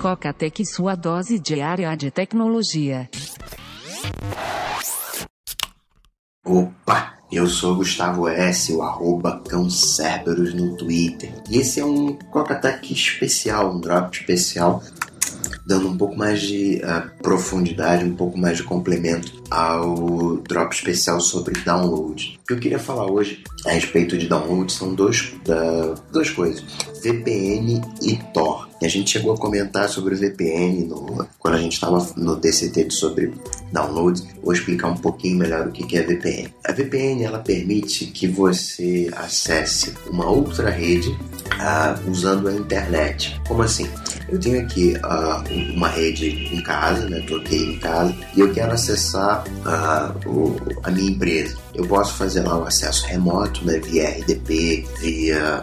Coca-Tech sua dose diária de tecnologia. Opa! Eu sou Gustavo S, o arroba Cão Cerberus no Twitter. E esse é um Coca-Tech especial, um drop especial dando um pouco mais de uh, profundidade, um pouco mais de complemento ao drop especial sobre download. O que eu queria falar hoje a respeito de download são dois, uh, duas coisas: VPN e Tor. A gente chegou a comentar sobre o VPN no, quando a gente estava no DCT sobre download. Vou explicar um pouquinho melhor o que é VPN. A VPN ela permite que você acesse uma outra rede uh, usando a internet. Como assim? Eu tenho aqui uh, uma rede em casa, né? Tô aqui em casa e eu quero acessar uh, o, a minha empresa. Eu posso fazer lá o acesso remoto, né? Via RDP, via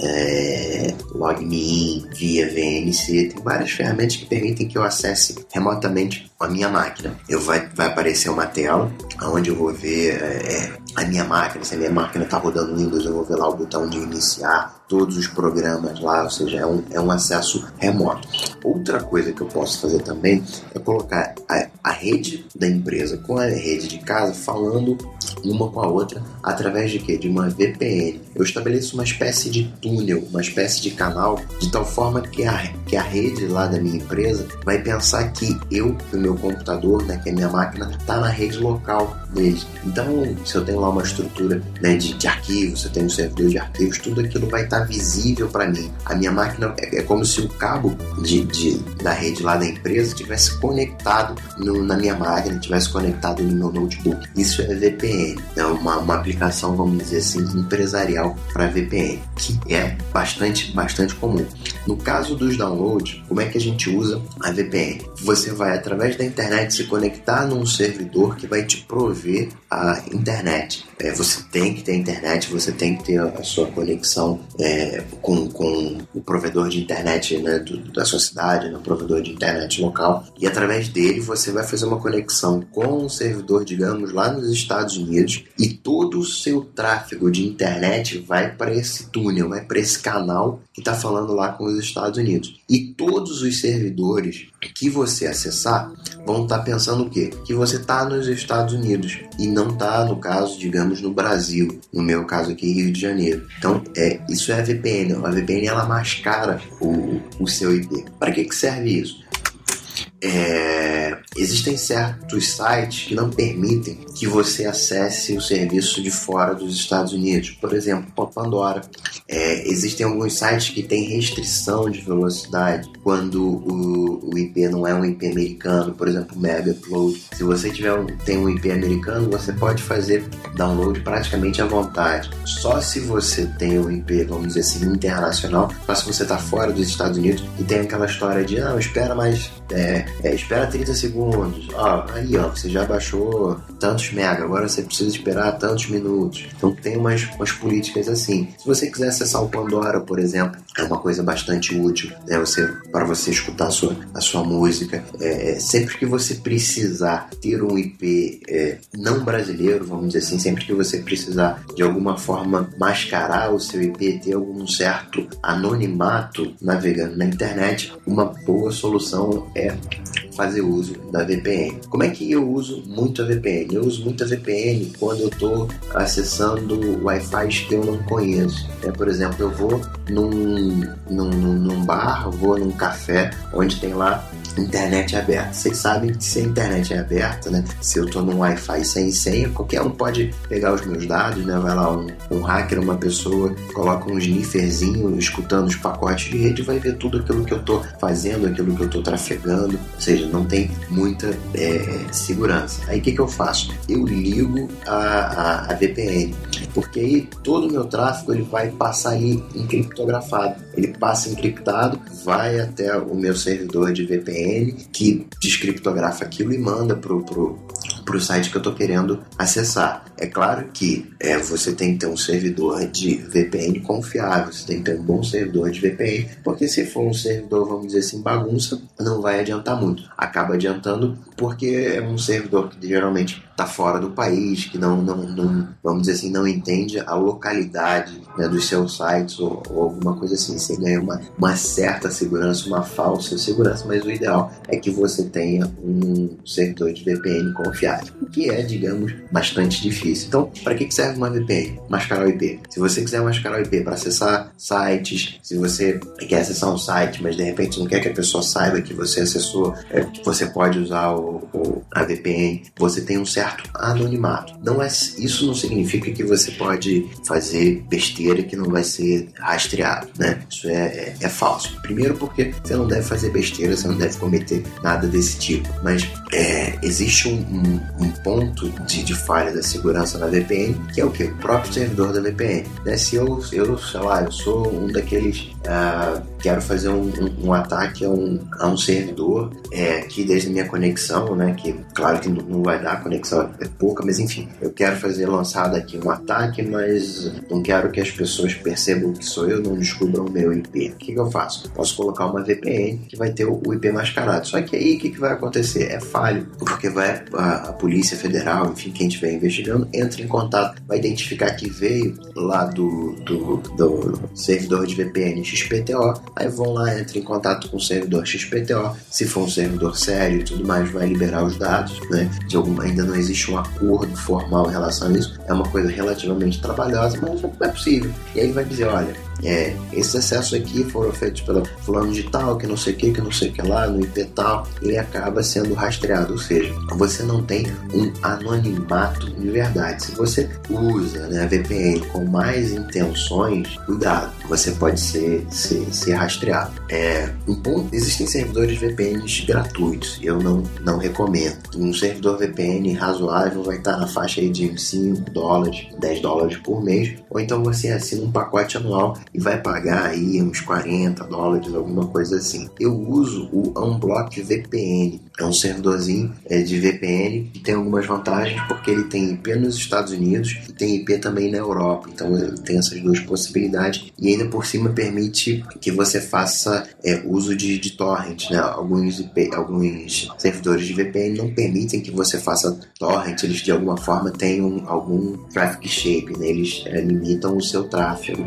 é, LogMeIn, via VNC. Tem várias ferramentas que permitem que eu acesse remotamente a minha máquina. Eu vai, vai aparecer uma tela onde eu vou ver é, a minha máquina. Se a minha máquina está rodando Windows, eu vou ver lá o botão de iniciar todos os programas lá, ou seja, é um, é um acesso remoto. Outra coisa que eu posso fazer também é colocar a, a rede da empresa com a rede de casa falando uma com a outra através de quê? De uma VPN. Eu estabeleço uma espécie de túnel, uma espécie de canal, de tal forma que a, que a rede lá da minha empresa vai pensar que eu, que o meu computador, né, que a minha máquina, está na rede local Então, se eu tenho lá uma estrutura né, de, de arquivos, se eu tenho um servidor de arquivos, tudo aquilo vai estar visível para mim. A minha máquina é, é, como se o cabo de, de, da rede lá da empresa tivesse conectado no, na minha máquina, tivesse conectado no meu notebook. Isso é VPN, é uma, uma aplicação, vamos dizer assim, empresarial para VPN, que é bastante, bastante comum. No caso dos downloads, como é que a gente usa a VPN? Você vai através da internet se conectar num servidor que vai te prover a internet. É, você tem que ter internet, você tem que ter a sua conexão é, com, com o provedor de internet né, do, da sua cidade, no né, provedor de internet local, e através dele você vai fazer uma conexão com um servidor, digamos, lá nos Estados Unidos, e todo o seu tráfego de internet vai para esse túnel, vai para esse canal que está falando lá com os Estados Unidos. E todos os servidores que você acessar vão estar tá pensando o quê? Que você está nos Estados Unidos e não está, no caso, digamos, no Brasil. No meu caso aqui, Rio de Janeiro. Então, é, isso é a VPN. A VPN ela mascara o, o seu IP. Para que, que serve isso? É, existem certos sites que não permitem que você acesse o serviço de fora dos Estados Unidos. Por exemplo, a Pandora. É, existem alguns sites que têm restrição de velocidade quando o, o, IP não é um IP americano, por exemplo, Mega Upload. Se você tiver um, tem um IP americano, você pode fazer download praticamente à vontade. Só se você tem um IP, vamos dizer assim, internacional, só se você está fora dos Estados Unidos e tem aquela história de não, espera mais é, é, espera 30 segundos. Ó, aí ó, você já baixou tantos mega, agora você precisa esperar tantos minutos. Então tem umas, umas políticas assim. Se você quiser acessar o Pandora, por exemplo, é uma coisa bastante útil, né? Você, para você escutar a sua, a sua música. É, sempre que você precisar ter um IP é, não brasileiro, vamos dizer assim, sempre que você precisar de alguma forma mascarar o seu IP, ter algum certo anonimato navegando na internet, uma boa solução é fazer uso da VPN. Como é que eu uso muito a VPN? Eu uso muito a VPN quando eu estou acessando Wi-Fi que eu não conheço. É, por exemplo, eu vou num, num, num bar, vou num café onde tem lá internet aberta. Vocês sabem que se a internet é aberta, né? Se eu estou num Wi-Fi sem senha, qualquer um pode pegar os meus dados, né? Vai lá um, um hacker, uma pessoa, coloca um snifferzinho escutando os pacotes de rede vai ver tudo aquilo que eu estou fazendo, aquilo que eu estou trafegando. Ou seja, não tem muita é, segurança. Aí o que, que eu faço? Eu ligo a, a, a VPN, porque aí todo o meu tráfego ele vai passar ali encriptografado. Ele passa encriptado, vai até o meu servidor de VPN que descriptografa aquilo e manda pro, pro, pro site que eu estou querendo acessar. É claro que é, você tem que ter um servidor de VPN confiável, você tem que ter um bom servidor de VPN, porque se for um servidor, vamos dizer assim, bagunça, não vai adiantar muito. Acaba adiantando porque é um servidor que geralmente tá fora do país, que não, não, não, vamos dizer assim, não entende a localidade né, dos seus sites ou, ou, alguma coisa assim. Você ganha uma, uma certa segurança, uma falsa segurança, mas o ideal é que você tenha um servidor de VPN confiável, que é, digamos, bastante difícil. Então, para que serve uma VPN? Mascarar o IP. Se você quiser mascarar o IP para acessar sites, se você quer acessar um site, mas de repente não quer que a pessoa saiba que você acessou, é, você pode usar o, o, a VPN, você tem um certo anonimato. Não é, isso não significa que você pode fazer besteira que não vai ser rastreado, né? Isso é, é, é falso. Primeiro porque você não deve fazer besteira, você não deve cometer nada desse tipo. Mas é, existe um, um, um ponto de, de, falha da segurança na VPN, que é o que? O próprio servidor da VPN. Né? Se eu, eu, sei lá, eu sou um daqueles uh, quero fazer um, um, um, ataque a um, a um servidor é, que desde minha conexão, né, que claro que não vai dar, a conexão é pouca, mas enfim, eu quero fazer lançado aqui um ataque, mas não quero que as pessoas percebam que sou eu, não descubram o meu IP. O que, que eu faço? Posso colocar uma VPN que vai ter o IP mascarado. Só que aí o que, que vai acontecer? É falho, porque vai a, a Polícia Federal, enfim, quem estiver investigando, entra em contato, vai identificar que veio lá do, do, do servidor de VPN XPTO, aí vão lá, entram em contato com o servidor XPTO, se for um servidor sério e tudo mais, vai liberar os dados, né? De alguma, ainda não existe um acordo formal em relação a isso, é uma coisa relativamente trabalhosa, mas é possível. E aí vai dizer, olha, é, esses acessos aqui foram feitos pelo fulano de tal, que não sei o que, que não sei o que lá, no IP tal, ele acaba sendo rastreado, ou seja, você não tem um anonimato de verdade. Se você usa né, a VPN com mais intenções, cuidado, você pode ser, ser, ser rastreado. É, um existem servidores VPNs gratuitos, eu não, não recomendo. Um servidor VPN razoável vai estar na faixa de 5 dólares, 10 dólares por mês, ou então você assina um pacote anual e vai pagar aí uns 40 dólares, alguma coisa assim. Eu uso o Unblock VPN, é um servidorzinho é, de VPN que tem algumas vantagens porque ele tem IP nos Estados Unidos e tem IP também na Europa, então ele tem essas duas possibilidades e ainda por cima permite que você faça é, uso de, de torrent, né? Alguns, IP, alguns servidores de VPN não permitem que você faça torrent, eles de alguma forma tenham algum traffic shape, né? eles é, limitam o seu tráfego.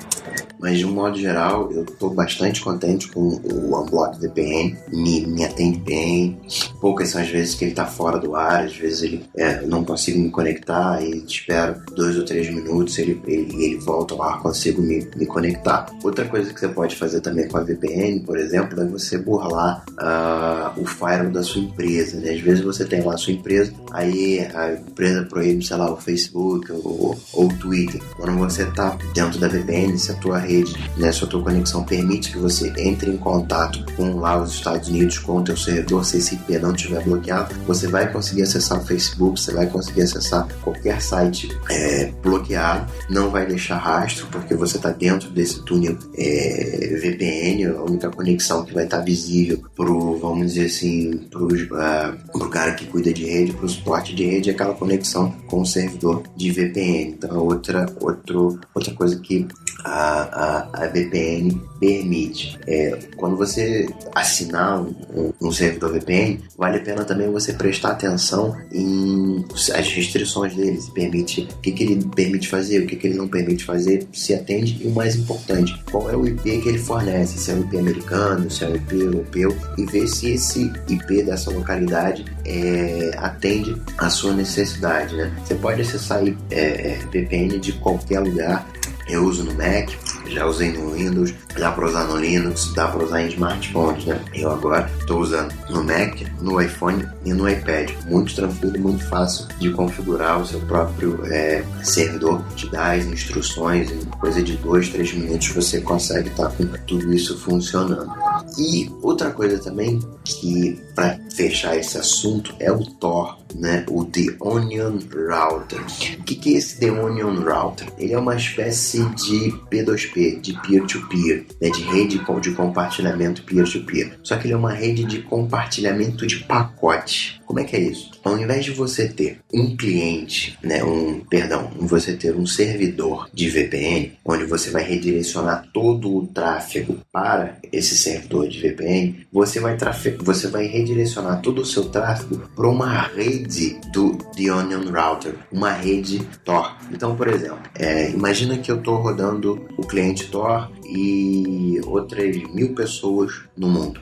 Mas de um modo geral, eu estou bastante contente com o Unblock VPN, me, me atende bem. Poucas são as vezes que ele está fora do ar, às vezes ele é, não consigo me conectar e espero dois ou três minutos ele, ele, ele volta ao ar, consigo me, me conectar. Outra coisa que você pode fazer também com a VPN, por exemplo, é você burlar uh, o firewall da sua empresa. Né? Às vezes você tem lá a sua empresa, aí a empresa proíbe, sei lá, o Facebook ou, ou o Twitter. Quando você está dentro da VPN, se a tua rede rede, né, se a tua conexão permite que você entre em contato com lá os Estados Unidos com o teu servidor, se esse IP não estiver bloqueado, você vai conseguir acessar o Facebook, você vai conseguir acessar qualquer site é, bloqueado, não vai deixar rastro, porque você está dentro desse túnel é, VPN, a única conexão que vai estar tá visível pro, vamos dizer assim, pro, uh, pro cara que cuida de rede, pro suporte de rede, é aquela conexão com o servidor de VPN. Então, outra, outro, outra coisa que a, a, a VPN permite. É, quando você assinar um, um, servidor VPN, vale a pena também você prestar atenção em as restrições dele, se permite, o que, que ele permite fazer, o que, que ele não permite fazer, se atende e o mais importante, qual é o IP que ele fornece, se é um IP americano, se é um IP europeu, e ver se esse IP dessa localidade é, atende a sua necessidade. Né? Você pode acessar é, VPN de qualquer lugar, eu uso no Mac, já usei no Windows, dá para usar no Linux, dá para usar em smartphones, né? Eu agora estou usando no Mac, no iPhone e no iPad. Muito tranquilo, muito fácil de configurar o seu próprio é, servidor, te dá as instruções, em coisa de dois, três minutos você consegue estar tá com tudo isso funcionando. E outra coisa também que para fechar esse assunto é o Tor, né? O The Onion Router. O que, que é esse The Onion Router? Ele é uma espécie de P2P, de peer-to-peer, -peer, né? de rede de compartilhamento peer-to-peer. -peer. Só que ele é uma rede de compartilhamento de pacote. Como é que é isso? Ao invés de você ter um cliente, né, um, perdão, você ter um servidor de VPN, onde você vai redirecionar todo o tráfego para esse servidor de VPN, você vai, você vai redirecionar todo o seu tráfego para uma rede do The Onion Router, uma rede Tor. Então, por exemplo, é, imagina que eu estou rodando o cliente Tor e outras mil pessoas no mundo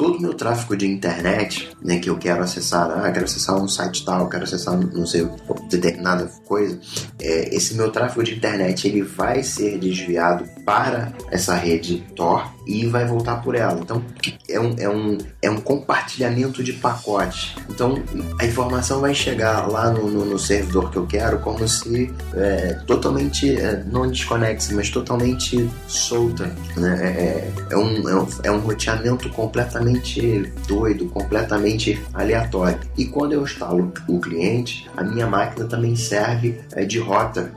todo o meu tráfego de internet, né, que eu quero acessar, ah, quero acessar um site tal, quero acessar não sei determinada coisa, é, esse meu tráfego de internet ele vai ser desviado para essa rede Tor e vai voltar por ela. Então é um, é um, é um compartilhamento de pacotes. Então a informação vai chegar lá no, no, no servidor que eu quero como se é, totalmente, é, não desconexa, mas totalmente solta. Né? É, é, é, um, é, um, é um roteamento completamente doido, completamente aleatório. E quando eu instalo o cliente, a minha máquina também serve é, de rota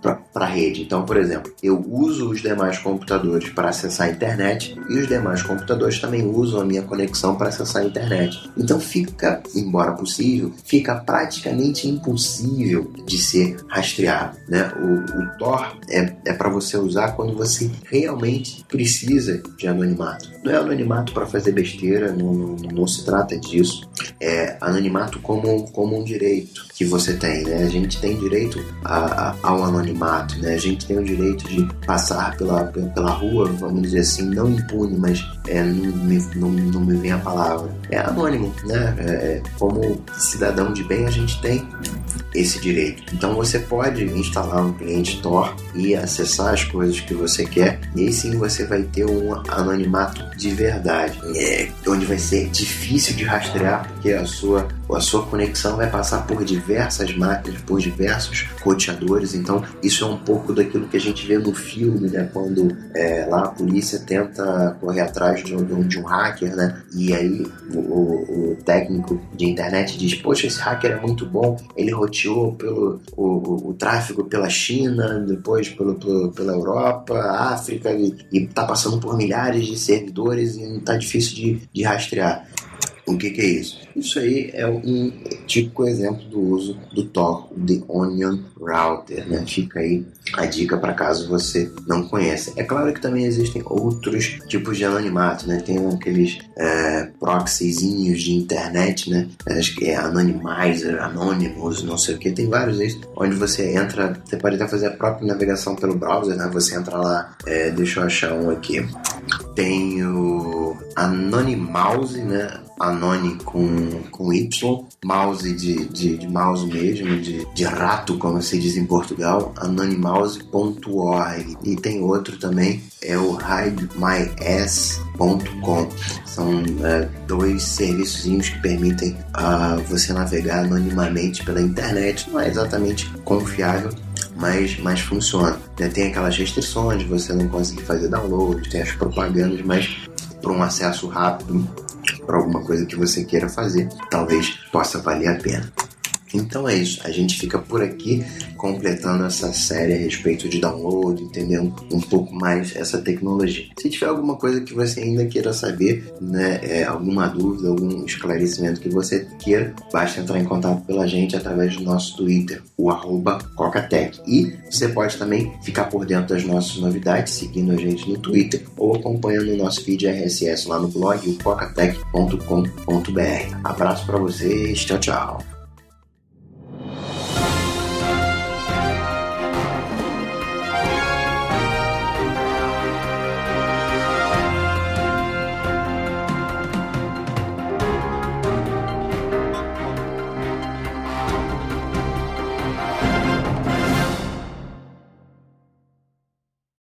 para a rede. Então, por exemplo, eu uso os demais computadores para acessar a internet e os demais computadores também usam a minha conexão para acessar a internet. Então fica, embora possível, fica praticamente impossível de ser rastreado. Né? O, o Tor é, é para você usar quando você realmente precisa de anonimato. Não é anonimato para fazer besteira, não, não, não, se trata disso. É anonimato como, como um direito que você tem. Né? A gente tem direito a, a, ao anonimato, né? a gente tem o direito de passar pela, pela rua, vamos dizer assim, não impune, mas é, não, me, não, não me vem a palavra. É anônimo, né? É, é, como cidadão de bem, a gente tem esse direito. Então você pode instalar um cliente Tor e acessar as coisas que você quer, e aí sim você vai ter um anonimato de verdade, é, onde vai ser difícil de rastrear, porque a sua, a sua conexão vai passar por diversas máquinas, por diversos roteadores. Então, isso é um pouco daquilo que a gente vê no filme, né? Quando é, lá a polícia tenta correr atrás de um, de um hacker, né? E aí o, o, técnico de internet diz: Poxa, esse hacker é muito bom, ele roteou pelo o, o tráfego pela China, depois pelo, pelo, pela Europa, África, e, está passando por milhares de servidores e está difícil de, de rastrear. O que, que, é isso? Isso aí é um típico exemplo do uso do Tor, The Onion Router, né? Fica aí a dica para caso você não conheça. É claro que também existem outros tipos de anonimato, né? Tem aqueles é, proxyzinhos de internet, né? Acho que é Anonymizer, Anonymous, não sei o que. Tem vários aí, onde você entra, você pode até fazer a própria navegação pelo browser, né? Você entra lá, é, deixa eu achar um aqui. Tem o Anonymouse, né? Anony com, com Y, mouse de, de, de mouse mesmo, de, de rato, como se diz em Portugal, anonymouse.org. E tem outro também, é o hidemyass.com. São é, dois serviços que permitem uh, você navegar anonimamente pela internet. Não é exatamente confiável, mas, mas funciona. Tem aquelas restrições, você não consegue fazer download, tem as propagandas, mas para um acesso rápido para alguma coisa que você queira fazer, talvez possa valer a pena. Então é isso, a gente fica por aqui completando essa série a respeito de download, entendendo um pouco mais essa tecnologia. Se tiver alguma coisa que você ainda queira saber, né, é, alguma dúvida, algum esclarecimento que você queira, basta entrar em contato pela gente através do nosso Twitter, o arroba Cocatec. E você pode também ficar por dentro das nossas novidades, seguindo a gente no Twitter ou acompanhando o nosso feed RSS lá no blog, o cocatec.com.br. Abraço para vocês, tchau, tchau.